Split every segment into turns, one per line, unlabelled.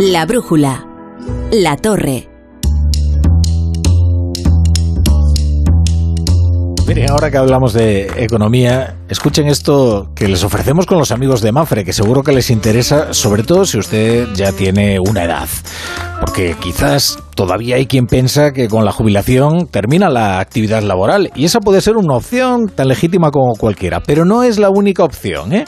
La brújula. La torre.
Miren, ahora que hablamos de economía, escuchen esto que les ofrecemos con los amigos de Mafre, que seguro que les interesa, sobre todo si usted ya tiene una edad. Porque quizás todavía hay quien piensa que con la jubilación termina la actividad laboral, y esa puede ser una opción tan legítima como cualquiera, pero no es la única opción, ¿eh?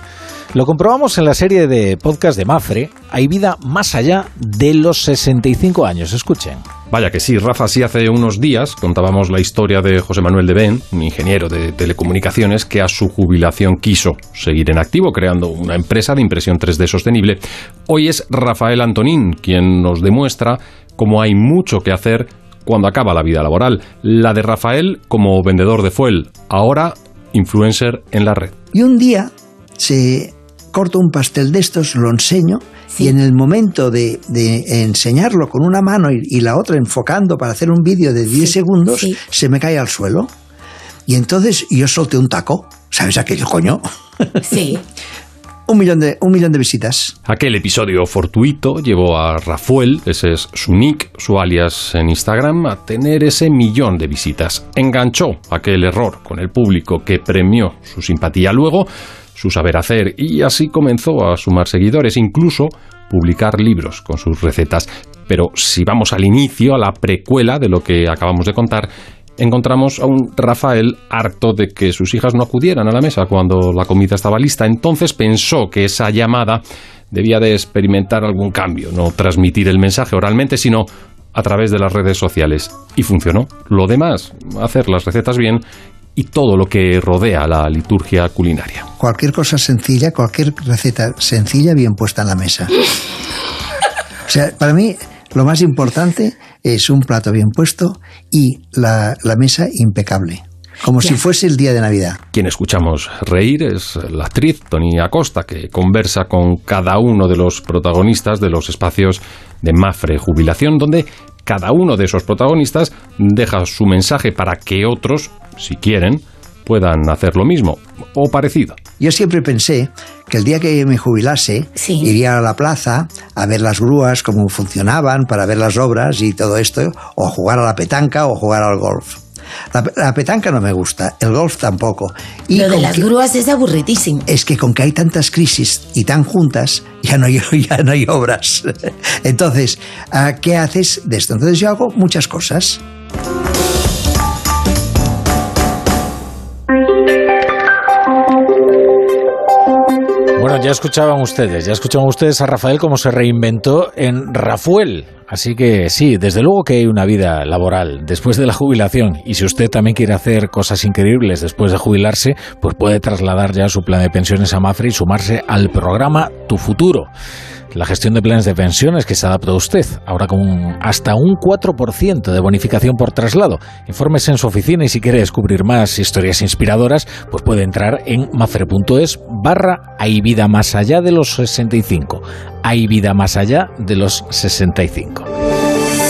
Lo comprobamos en la serie de podcast de Mafre, Hay vida más allá de los 65 años. Escuchen.
Vaya que sí, Rafa, sí hace unos días contábamos la historia de José Manuel de Ben, un ingeniero de telecomunicaciones que a su jubilación quiso seguir en activo creando una empresa de impresión 3D sostenible. Hoy es Rafael Antonín quien nos demuestra cómo hay mucho que hacer cuando acaba la vida laboral. La de Rafael como vendedor de fuel, ahora influencer en la red.
Y un día se corto un pastel de estos, lo enseño y en el momento de, enseñarlo con una mano y, la otra enfocando para hacer un vídeo de 10 segundos, se me cae al suelo. Y entonces yo solté un taco. ¿Sabes aquello, coño?
Sí.
un, millón de, un millón de visitas.
Aquel episodio fortuito llevó a Rafael, ese es su nick, su alias en Instagram, a tener ese millón de visitas. Enganchó aquel error con el público que premió su simpatía. Luego su saber hacer y así comenzó a sumar seguidores, incluso publicar libros con sus recetas. Pero si vamos al inicio, a la precuela de lo que acabamos de contar, encontramos a un Rafael harto de que sus hijas no acudieran a la mesa cuando la comida estaba lista. Entonces pensó que esa llamada debía de experimentar algún cambio, no transmitir el mensaje oralmente, sino a través de las redes sociales. Y funcionó. Lo demás, hacer las recetas bien y todo lo que rodea la liturgia culinaria.
Cualquier cosa sencilla, cualquier receta sencilla bien puesta en la mesa. O sea, para mí lo más importante es un plato bien puesto y la, mesa impecable. Como si fuese el día de Navidad.
Quien escuchamos reír es la actriz Tony Acosta, que conversa con cada uno de los protagonistas de los espacios de Mafre Jubilación, donde cada uno de esos protagonistas deja su mensaje para que otros, si quieren, puedan hacer lo mismo o parecido.
Yo siempre pensé que el día que me jubilase iría a la plaza a ver las grúas, cómo funcionaban, para ver las obras y todo esto, o jugar a la petanca o jugar al golf. La, petanca no me gusta, el golf tampoco.
Y Lo de las grúas es aburritísimo.
Es que con que hay tantas crisis y tan juntas, ya no hay, ya no hay obras. Entonces, ¿qué haces de esto? Entonces yo hago muchas cosas.
Ya escuchaban ustedes, ya escuchaban ustedes a Rafael cómo se reinventó en Rafuel. Así que sí, desde luego que hay una vida laboral después de la jubilación y si usted también quiere hacer cosas increíbles después de jubilarse, pues puede trasladar ya su plan de pensiones a Mafre y sumarse al programa Tu Futuro la gestión de planes de pensiones que se adapta a usted, ahora con hasta un 4% de bonificación por traslado. Infórmese en su oficina y si quiere descubrir más historias inspiradoras, pues puede entrar en mafre.es barra hay vida más allá de los 65. Hay vida más allá de los 65.